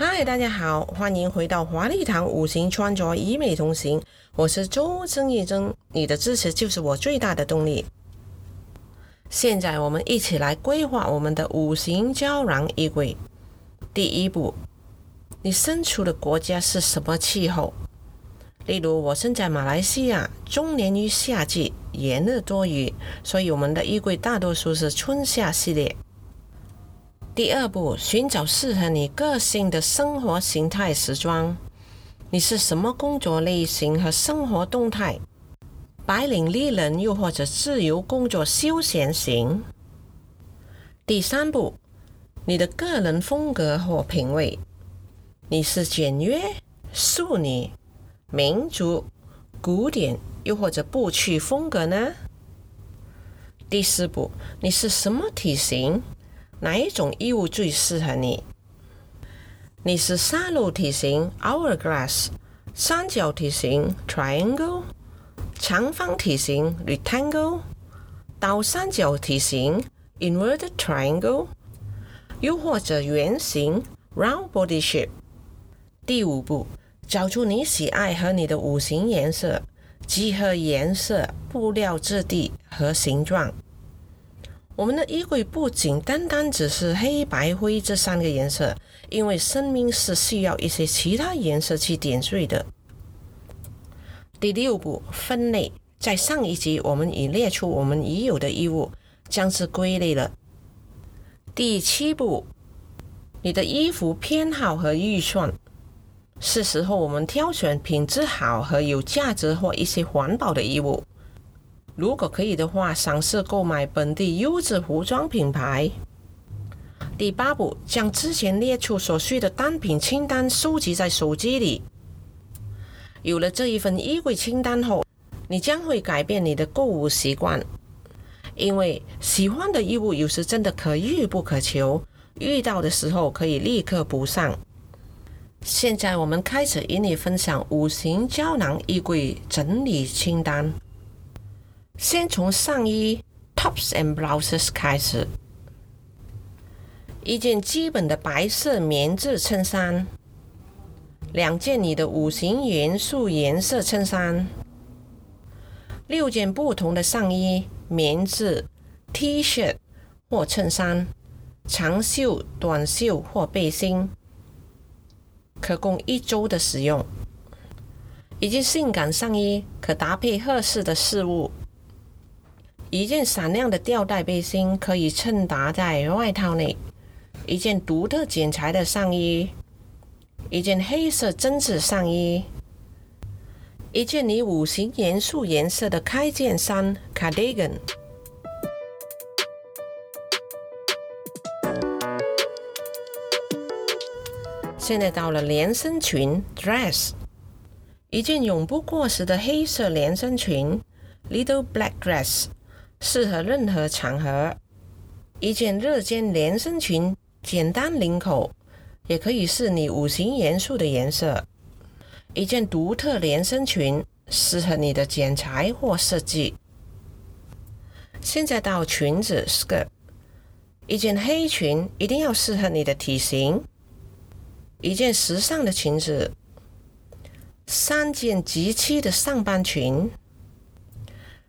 嗨，大家好，欢迎回到华丽堂五行穿着以美同行，我是周曾义珍，你的支持就是我最大的动力。现在我们一起来规划我们的五行胶囊衣柜。第一步，你身处的国家是什么气候？例如，我身在马来西亚，终年于夏季，炎热多雨，所以我们的衣柜大多数是春夏系列。第二步，寻找适合你个性的生活形态时装。你是什么工作类型和生活动态？白领丽人，又或者自由工作休闲型？第三步，你的个人风格或品味。你是简约、淑女、民族、古典，又或者不屈风格呢？第四步，你是什么体型？哪一种衣物最适合你？你是沙漏体型 （hourglass）、三角体型 （triangle）、长方体型 （rectangle）、倒三角体型 （inverted triangle），又或者圆形 （round body shape）。第五步，找出你喜爱和你的五行颜色，集合颜色、布料质地和形状。我们的衣柜不仅单单只是黑白灰这三个颜色，因为生命是需要一些其他颜色去点缀的。第六步，分类。在上一集，我们已列出我们已有的衣物，将之归类了。第七步，你的衣服偏好和预算，是时候我们挑选品质好和有价值或一些环保的衣物。如果可以的话，尝试购买本地优质服装品牌。第八步，将之前列出所需的单品清单收集在手机里。有了这一份衣柜清单后，你将会改变你的购物习惯，因为喜欢的衣物有时真的可遇不可求，遇到的时候可以立刻补上。现在我们开始与你分享五行胶囊衣柜整理清单。先从上衣 （tops and blouses） 开始，一件基本的白色棉质衬衫，两件你的五行元素颜色衬衫，六件不同的上衣、棉质 T 恤或衬衫，长袖、短袖或背心，可供一周的使用。一件性感上衣可搭配合适的饰物。一件闪亮的吊带背心可以衬搭在外套内，一件独特剪裁的上衣，一件黑色针织上衣，一件你五行元素颜色的开件衫 （cardigan）。现在到了连身裙 （dress），一件永不过时的黑色连身裙 （little black dress）。适合任何场合。一件热肩连身裙，简单领口，也可以是你五行元素的颜色。一件独特连身裙，适合你的剪裁或设计。现在到裙子 skirt，一件黑裙一定要适合你的体型。一件时尚的裙子。三件及膝的上班裙。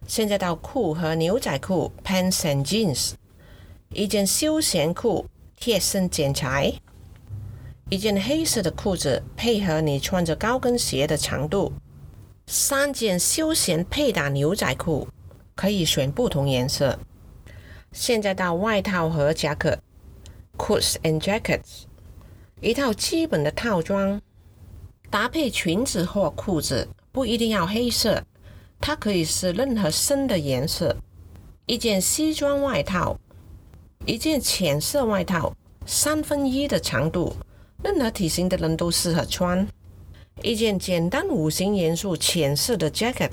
现在到裤和牛仔裤 （pants and jeans），一件休闲裤，贴身剪裁；一件黑色的裤子，配合你穿着高跟鞋的长度；三件休闲配搭牛仔裤，可以选不同颜色。现在到外套和夹克 （coats and jackets），一套基本的套装，搭配裙子或裤子，不一定要黑色。它可以是任何深的颜色。一件西装外套，一件浅色外套，三分一的长度，任何体型的人都适合穿。一件简单五行元素浅色的 jacket。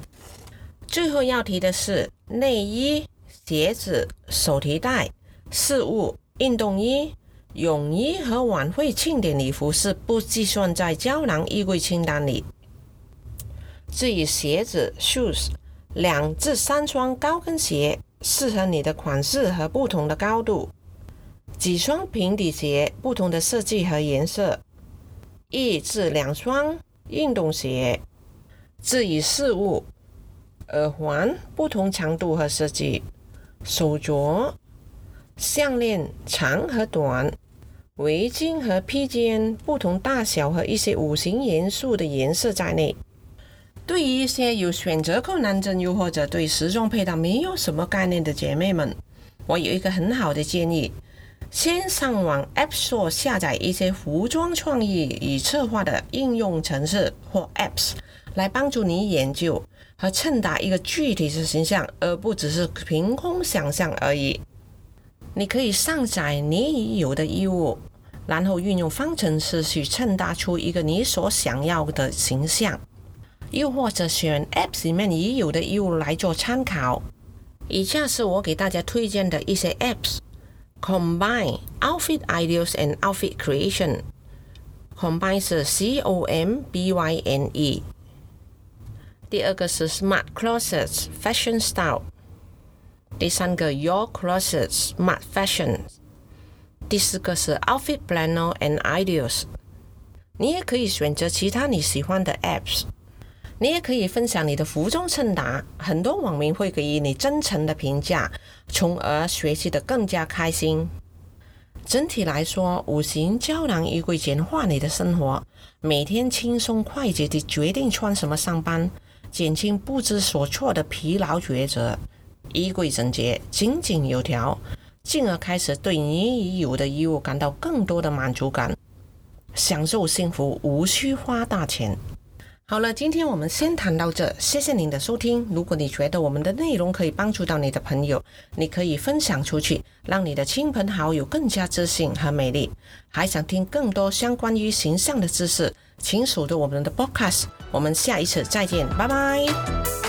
最后要提的是，内衣、鞋子、手提袋、饰物、运动衣、泳衣和晚会庆典礼服是不计算在胶囊衣柜清单里。至于鞋子 （shoes），两至三双高跟鞋，适合你的款式和不同的高度；几双平底鞋，不同的设计和颜色；一至两双运动鞋。至于饰物，耳环不同长度和设计，手镯、项链长和短，围巾和披肩不同大小和一些五行元素的颜色在内。对于一些有选择困难症又或者对时装配搭没有什么概念的姐妹们，我有一个很好的建议：先上网 App Store 下载一些服装创意与策划的应用程式或 Apps，来帮助你研究和衬搭一个具体的形象，而不只是凭空想象而已。你可以上载你已有的衣物，然后运用方程式去衬搭出一个你所想要的形象。又或者选 Apps 里面已有的衣物来做参考。以下是我给大家推荐的一些 Apps：Combine Outfit Ideas and Outfit Creation。Combine 是 C O M B Y N E。第二个是 Smart Closets Fashion Style。第三个 Your Closet Smart Fashion。第四个是 Outfit Planner and Ideas。你也可以选择其他你喜欢的 Apps。 你也可以分享你的服装穿搭，很多网民会给予你真诚的评价，从而学习的更加开心。整体来说，五行胶囊衣柜简化你的生活，每天轻松快捷地决定穿什么上班，减轻不知所措的疲劳抉择。衣柜整洁，井井有条，进而开始对你已有的衣物感到更多的满足感，享受幸福，无需花大钱。好了，今天我们先谈到这，谢谢您的收听。如果你觉得我们的内容可以帮助到你的朋友，你可以分享出去，让你的亲朋好友更加自信和美丽。还想听更多相关于形象的知识，请守着我们的 Podcast。我们下一次再见，拜拜。